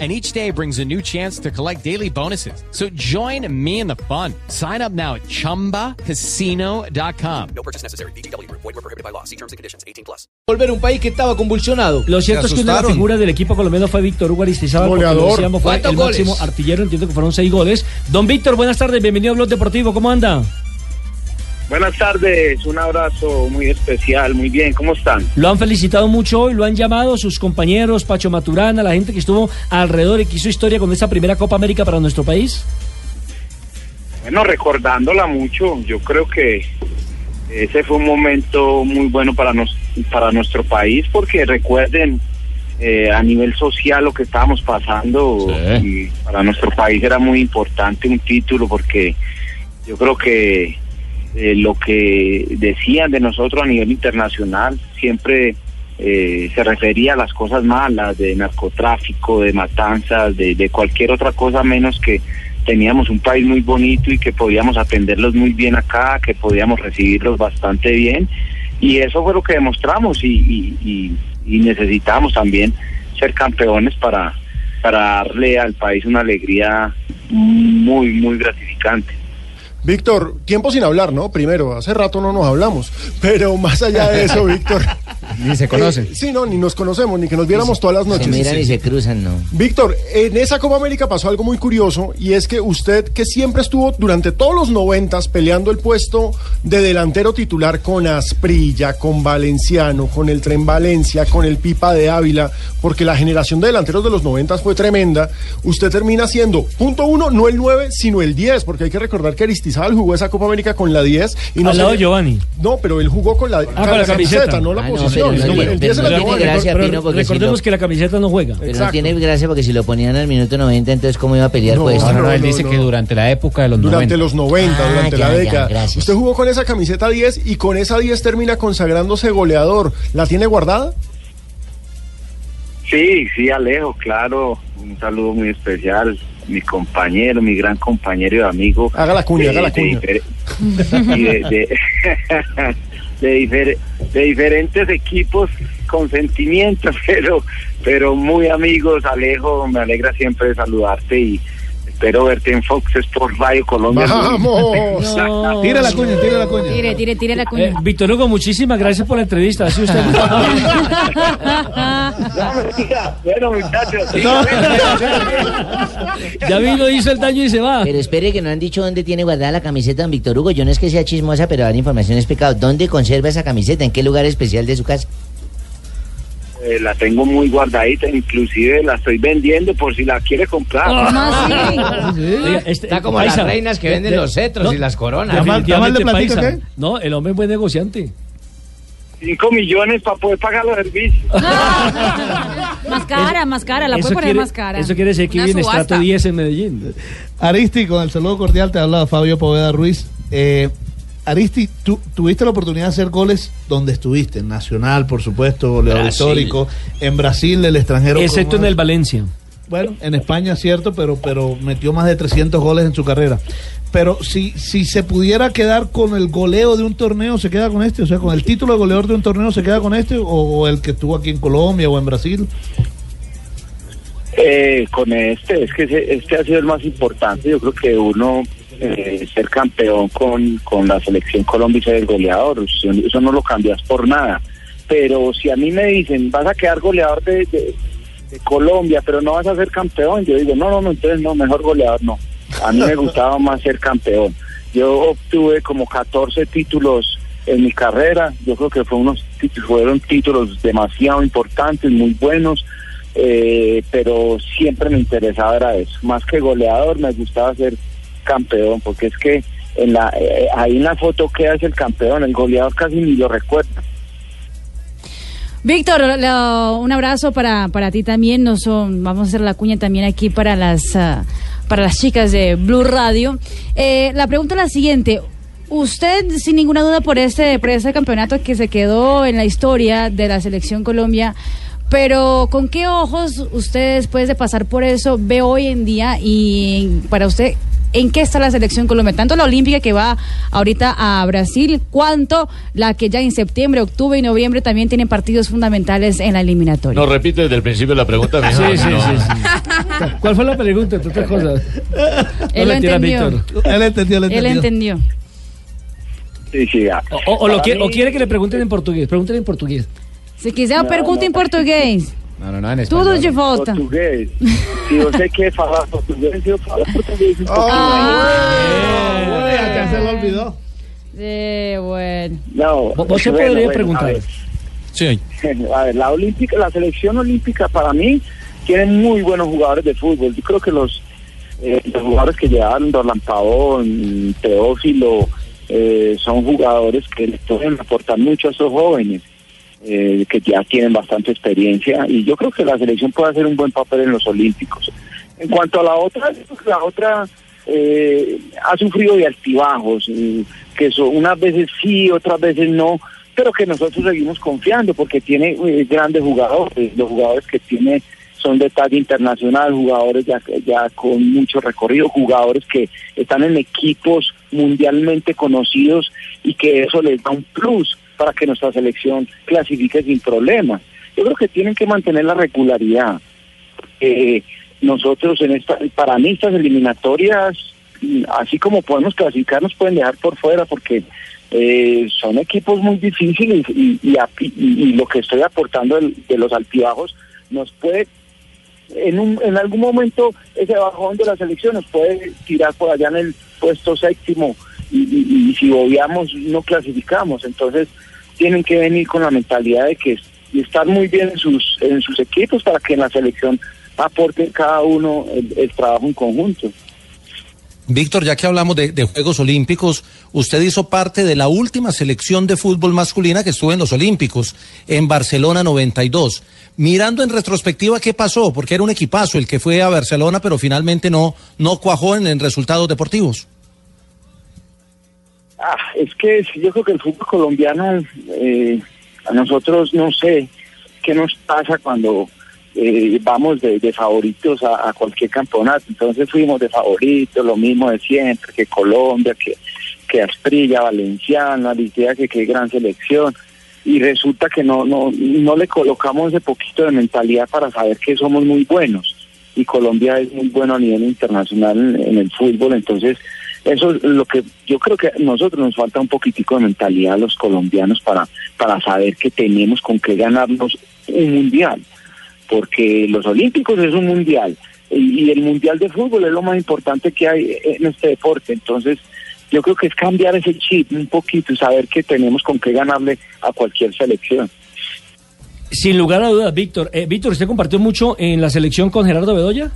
and each day brings a new chance to collect daily bonuses. So join me in the fun. Sign up now at ChumbaCasino.com. No purchase necessary. BGW. Void were prohibited by law. See terms and conditions. 18 plus. volver un país que estaba convulsionado. Lo cierto es que una de las figuras del equipo colombiano fue Víctor Hugo Aristizábal, Goleador. fue ¿Cuántos el goles? máximo artillero, entiendo que fueron seis goles. Don Víctor, buenas tardes, bienvenido a Blog Deportivo, ¿cómo anda? Buenas tardes, un abrazo muy especial, muy bien, ¿cómo están? Lo han felicitado mucho hoy, lo han llamado sus compañeros, Pacho Maturana, la gente que estuvo alrededor y que hizo historia con esa primera Copa América para nuestro país. Bueno, recordándola mucho, yo creo que ese fue un momento muy bueno para, nos, para nuestro país, porque recuerden eh, a nivel social lo que estábamos pasando, y para nuestro país era muy importante un título, porque yo creo que eh, lo que decían de nosotros a nivel internacional siempre eh, se refería a las cosas malas, de narcotráfico, de matanzas, de, de cualquier otra cosa menos que teníamos un país muy bonito y que podíamos atenderlos muy bien acá, que podíamos recibirlos bastante bien. Y eso fue lo que demostramos y, y, y- necesitamos también ser campeones para, para darle al país una alegría muy, muy gratificante. Víctor, tiempo sin hablar, ¿no? Primero, hace rato no nos hablamos, pero más allá de eso, Víctor. Ni se conocen. eh, sí, no, ni nos conocemos, ni que nos viéramos todas las noches. Se miran Sí, y sí. se cruzan, ¿no? Víctor, en esa Copa América pasó algo muy curioso y es que usted, que siempre estuvo durante todos los noventas peleando el puesto de delantero titular con Asprilla, con Valenciano, con el Tren Valencia, con el Pipa de Ávila, porque la generación de delanteros de los noventas fue tremenda, usted termina siendo, punto uno, no el 9, sino el 10, porque hay que recordar que Aristizábal jugó esa Copa América con la 10 y no Al lado Giovanni. No, pero él jugó con la, con la camiseta. no la Ah, posición. no el, tiene- el 10 pero se la no llevó tiene gracia, Pero Pino, porque si recordemos lo- que la camiseta no juega. Pero Exacto. no tiene gracia porque si lo ponían al minuto 90, entonces ¿cómo iba a pelear No, pues? no, no, él no, dice no. que durante la época de los Durante 90. los 90, Ah, durante ya, la década. Usted jugó con esa camiseta 10 y con esa 10 termina consagrándose goleador. ¿La tiene guardada? Sí, sí, Alejo, claro. Un saludo muy especial. Mi compañero, mi gran compañero y amigo. Haga la cuña, haga la cuña. Y de, de, de difer- de diferentes equipos con sentimientos, pero, pero muy amigos, Alejo. Me alegra siempre saludarte y espero verte en Fox Sports Radio Colombia. ¡Vamos! No. Tira la cuña, tira la cuña. Tire, tire, tire la Eh, cuña. Víctor Hugo, muchísimas gracias por la entrevista. Así usted... No. Bueno, muchachos. sí, ya vino, hizo el daño y se va. Pero espere que no han dicho dónde tiene guardada la camiseta don Víctor Hugo. Yo no es que sea chismosa, pero dar información es pecado. ¿Dónde conserva esa camiseta? ¿En qué lugar especial de su casa? Eh, la tengo muy guardadita, inclusive la estoy vendiendo por si la quiere comprar. ¿Cómo así? Oiga, este- Está como Paisa, las reinas que de- venden de- los cetros no, y las coronas. ¿Llama- llama al de definitivamente, platica, Paisa. No, el hombre es buen negociante. Cinco millones para poder pagar los servicios. Más cara, más cara, la puede poner quiere- más cara. Eso quiere decir que subasta. estrato 10 en Medellín. Aristi, con el saludo cordial te habla Fabio Poveda Ruiz. Eh, Aristi, tú tuviste la oportunidad de hacer goles donde estuviste, en Nacional, por supuesto, goleador Brasil. histórico, en Brasil, el extranjero. Excepto en el Valencia. Bueno, en España, cierto, pero, pero metió más de 300 goles en su carrera. Pero si, si se pudiera quedar con el goleo de un torneo, ¿se queda con este? O sea, con el título de goleador de un torneo, ¿se queda con este? ¿O, el que estuvo aquí en Colombia o en Brasil? Eh, con este, es que este ha sido el más importante. Yo creo que uno eh, ser campeón con, con la selección Colombia y ser el goleador, eso, no lo cambias por nada. Pero si a mí me dicen, vas a quedar goleador de- de Colombia, pero no vas a ser campeón, yo digo, no, no, no, entonces no, mejor goleador no. A mí me gustaba más ser campeón. Yo obtuve como 14 títulos en mi carrera. Yo creo que fue unos fueron títulos demasiado importantes, muy buenos, eh, pero siempre me interesaba era eso. Más que goleador, me gustaba ser campeón, porque es que en la, eh, ahí en la foto queda es el campeón, el goleador casi ni lo recuerda. Víctor, un abrazo para, para ti también. Nos vamos a hacer la cuña también aquí para las ah, para las chicas de Blue Radio. Eh, la pregunta es la siguiente. Usted, sin ninguna duda, por este, por este campeonato que se quedó en la historia de la selección Colombia, pero ¿con qué ojos usted, después de pasar por eso, ve hoy en día y para usted, en qué está la selección Colombia? Tanto la olímpica que va ahorita a Brasil, cuanto la que ya en septiembre, octubre y noviembre también tienen partidos fundamentales en la eliminatoria. No, repite desde el principio la pregunta. Sí, sí, no. sí, sí. ¿Cuál fue la pregunta? entre otras cosas? Él lo entendió. Víctor. Él entendió, él Él entendió. Sí, sí. O, quiere, o mí- quiere que le pregunten en portugués. Pregúntenle en portugués. Se quiser, pergunta não. em português. No, no, no, en Tudo español. de volta. Português. Se você quer falar português, eu falo português um pouquinho. Ah, Uy, acá se lo olvidó. eh, bueno. Não, Vo- Você bueno, poderia bueno, perguntar. a ver. Sí. A ver, la olímpica, la selección olímpica para mí tiene muy buenos jugadores de fútbol. Yo creo que los, eh, los jugadores que llevaron Dorlan Pavón, Teófilo, eh, son jugadores que les pueden aportar mucho a esos jóvenes, eh, que ya tienen bastante experiencia. Y yo creo que la selección puede hacer un buen papel en los olímpicos. En cuanto a la otra, la otra eh, ha sufrido de altibajos, eh, que son unas veces sí, otras veces no, pero que nosotros seguimos confiando porque tiene eh, grandes jugadores, los jugadores que tiene son de talla internacional, jugadores ya, ya con mucho recorrido, jugadores que están en equipos mundialmente conocidos y que eso les da un plus para que nuestra selección clasifique sin problemas. Yo creo que tienen que mantener la regularidad. Eh, nosotros en esta, para mí estas eliminatorias, mm, así como podemos clasificar, nos pueden dejar por fuera porque eh, son equipos muy difíciles y, lo que estoy aportando de, los altibajos nos puede, en, un, en algún momento, ese bajón de la selección nos puede tirar por allá en el puesto séptimo y, si obviamos no clasificamos. Entonces tienen que venir con la mentalidad de que estar muy bien en sus, en sus equipos para que en la selección aporten cada uno el, trabajo en conjunto. Víctor, ya que hablamos de, Juegos Olímpicos, usted hizo parte de la última selección de fútbol masculina que estuvo en los Olímpicos, en Barcelona 92. Mirando en retrospectiva, ¿qué pasó? Porque era un equipazo el que fue a Barcelona, pero finalmente no, no cuajó en resultados deportivos. Ah, es que yo creo que el fútbol colombiano, eh, a nosotros no sé qué nos pasa cuando eh, vamos de, favoritos a, cualquier campeonato. Entonces fuimos de favoritos, lo mismo de siempre, que Colombia, que, que Asprilla, Valenciana, Alicia, que qué gran selección. Y resulta que no, no, no le colocamos ese poquito de mentalidad para saber que somos muy buenos. Y Colombia es muy bueno a nivel internacional en el fútbol, entonces eso es lo que yo creo que a nosotros nos falta un poquitico de mentalidad los colombianos para, para saber que tenemos con qué ganarnos un mundial, porque los olímpicos es un mundial y, y el mundial de fútbol es lo más importante que hay en este deporte, entonces yo creo que es cambiar ese chip un poquito y saber que tenemos con qué ganarle a cualquier selección. Sin lugar a dudas, Víctor. Eh, Víctor, ¿usted compartió mucho en la selección con Gerardo Bedoya?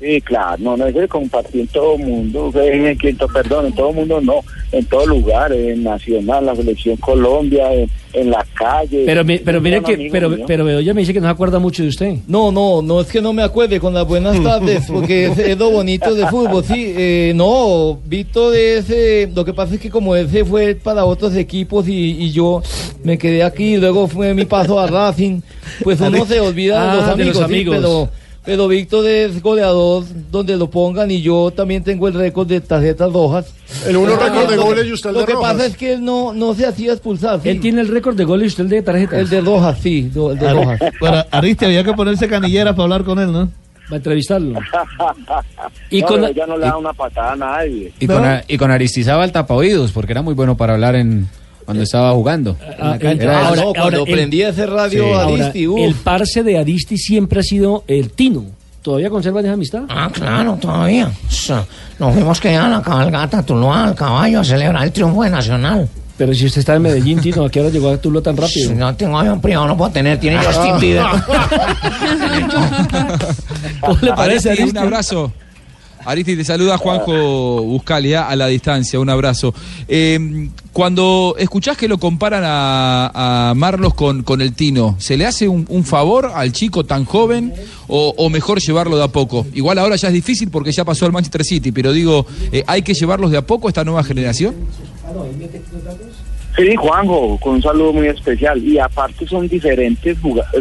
Sí, claro, no, no es de compartir en todo mundo, en, en, en- perdón, en todo mundo no, en todo lugar, en Nacional, la selección Colombia, en, en la calle. Pero, mi- pero mire que, pero, mío. pero Bedoya me dice que no se acuerda mucho de usted. No, no, no es que no me acuerde con las buenas tardes, porque es, es lo bonito de fútbol. Sí, eh, no, Víctor es, eh, lo que pasa es que como ese fue para otros equipos y, y yo me quedé aquí, luego fue mi paso a Racing, pues uno se olvida de Ah, los de amigos, los sí, amigos. pero, pero Víctor es goleador donde lo pongan y yo también tengo el récord de tarjetas rojas. El uno récord de Lo que- goles y usted el Lo de que rojas. pasa es que él no, no se hacía expulsar. sí. Él tiene el récord de goles y usted el de tarjetas. El de rojas, sí, el de rojas. Bueno, Aristi, había que ponerse canillera para hablar con él, ¿no? Va a entrevistarlo. Y No, con pero no le da una patada a nadie. Y con, a- y con Aristizábal tapaoídos, porque era muy bueno para hablar en cuando estaba jugando. en la Ah, cancha. ahora- Ah, no, ahora cuando el- ese radio Ahora, Aristi, uf. el parce de Aristi siempre ha sido el Tino. ¿Todavía conservan esa amistad? Ah, claro, todavía. Nos fuimos que a la cabalgata, Tuluá, al caballo, a celebrar el triunfo de Nacional. Pero si usted está en Medellín, Tino, ¿a qué hora llegó a Tuluá tan rápido? No tengo avión privado, no puedo tener, tiene Justin Bieber. ¿Cómo le parece, Aristi? un abrazo. Aristi, te saluda Juanjo Buscalia a la distancia, un abrazo. Eh, Cuando escuchás que lo comparan a, a Marlos con, con el Tino, ¿se le hace un, favor al chico tan joven o, mejor llevarlo de a poco? Igual ahora ya es difícil porque ya pasó al Manchester City, pero digo, eh, ¿hay que llevarlos de a poco esta nueva generación? Sí, Juanjo, con un saludo muy especial. Y aparte son diferentes,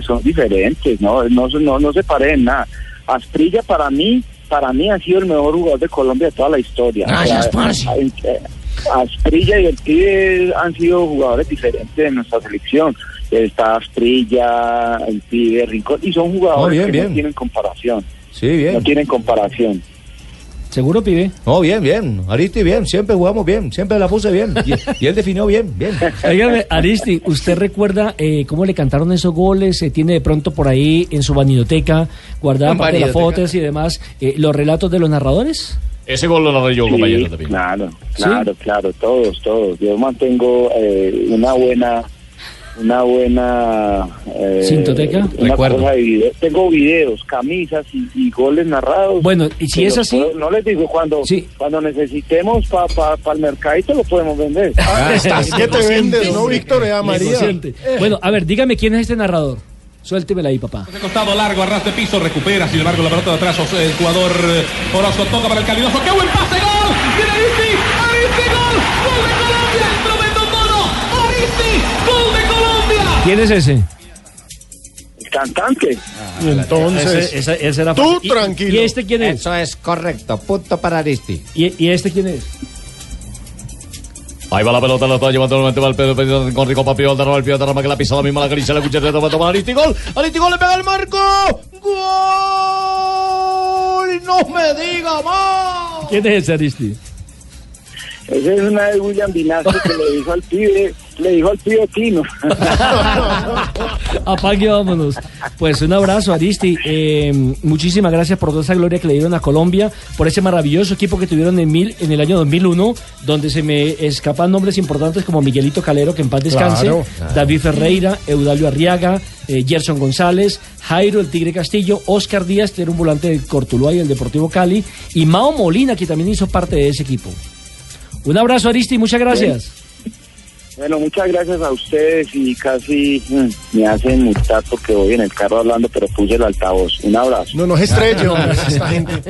son diferentes, ¿no? No, no, no se parecen nada. Asprilla para mí, para mí ha sido el mejor jugador de Colombia de toda la historia. Gracias, parce. eh, Asprilla y el pibe han sido jugadores diferentes en nuestra selección. Está Asprilla, el pibe, Rincón, y son jugadores bien, que bien. no tienen comparación. Sí, bien. No tienen comparación. ¿Seguro, pibe? No, bien, bien. Aristi, bien. Siempre jugamos bien. Siempre la puse bien. Y, y él definió bien, bien. Óigame, Aristi, ¿usted recuerda eh, cómo le cantaron esos goles? ¿Se tiene de pronto por ahí en su vanidoteca, guardada parte de las fotos y demás, eh, los relatos de los narradores? Ese gol lo narré yo, Sí, compañero, también. Claro, claro, claro, todos, todos. Yo mantengo eh, una buena, una buena eh, ¿Cintoteca? una Recuerdo. cosa de video. Tengo videos, camisas y, y goles narrados. Bueno, y si es así- puedo- no les digo cuando, cuando necesitemos para pa, pa el mercadito lo podemos vender. Ah, estás que te vendes, ¿no, Víctor? Eh, María. Negociante. Bueno, a ver, dígame quién es este narrador. Suéltemela ahí, papá. De costado largo, arras de piso, recupera, sin embargo, la pelota de atrás, el jugador eh, Orozco toca para el calidoso. ¡Qué buen pase! ¿Quién es ese? Cantante. Entonces, Ese- ese- ese era tú fácil. ¿Y- tranquilo. ¿Y este quién es? Eso es correcto. Punto para Aristi. ¿Y, y este quién es? Ahí va la pelota, la está llevando nuevamente va el Pedro, Pedro con Rico Papi, Valderrama, el Pío Tarrama que la pisa la misma la acaricia, la cuchara, toma, toma, Aristi, gol, Aristi, gol, le pega el marco, gol, no me diga más. ¿Quién es ese Aristi? Esa es una de William Vinasco que le dijo al pibe, le dijo al pibe Tino. Apague, vámonos. Pues un abrazo, Aristi. Eh, muchísimas gracias por toda esa gloria que le dieron a Colombia, por ese maravilloso equipo que tuvieron en, mil, en el año 2001, donde se me escapan nombres importantes como Miguelito Calero, que en paz descanse, Claro. David Ferreira, Eudalio Arriaga, eh, Gerson González, Jairo el Tigre Castillo, Oscar Díaz, que era un volante del Cortuluá y el Deportivo Cali, y Mao Molina, que también hizo parte de ese equipo. Un abrazo, Aristi, muchas gracias. Bueno, muchas gracias a ustedes y casi mm, me hacen multar porque voy en el carro hablando, pero puse el altavoz. Un abrazo. No nos estrelle, hombre, esta gente.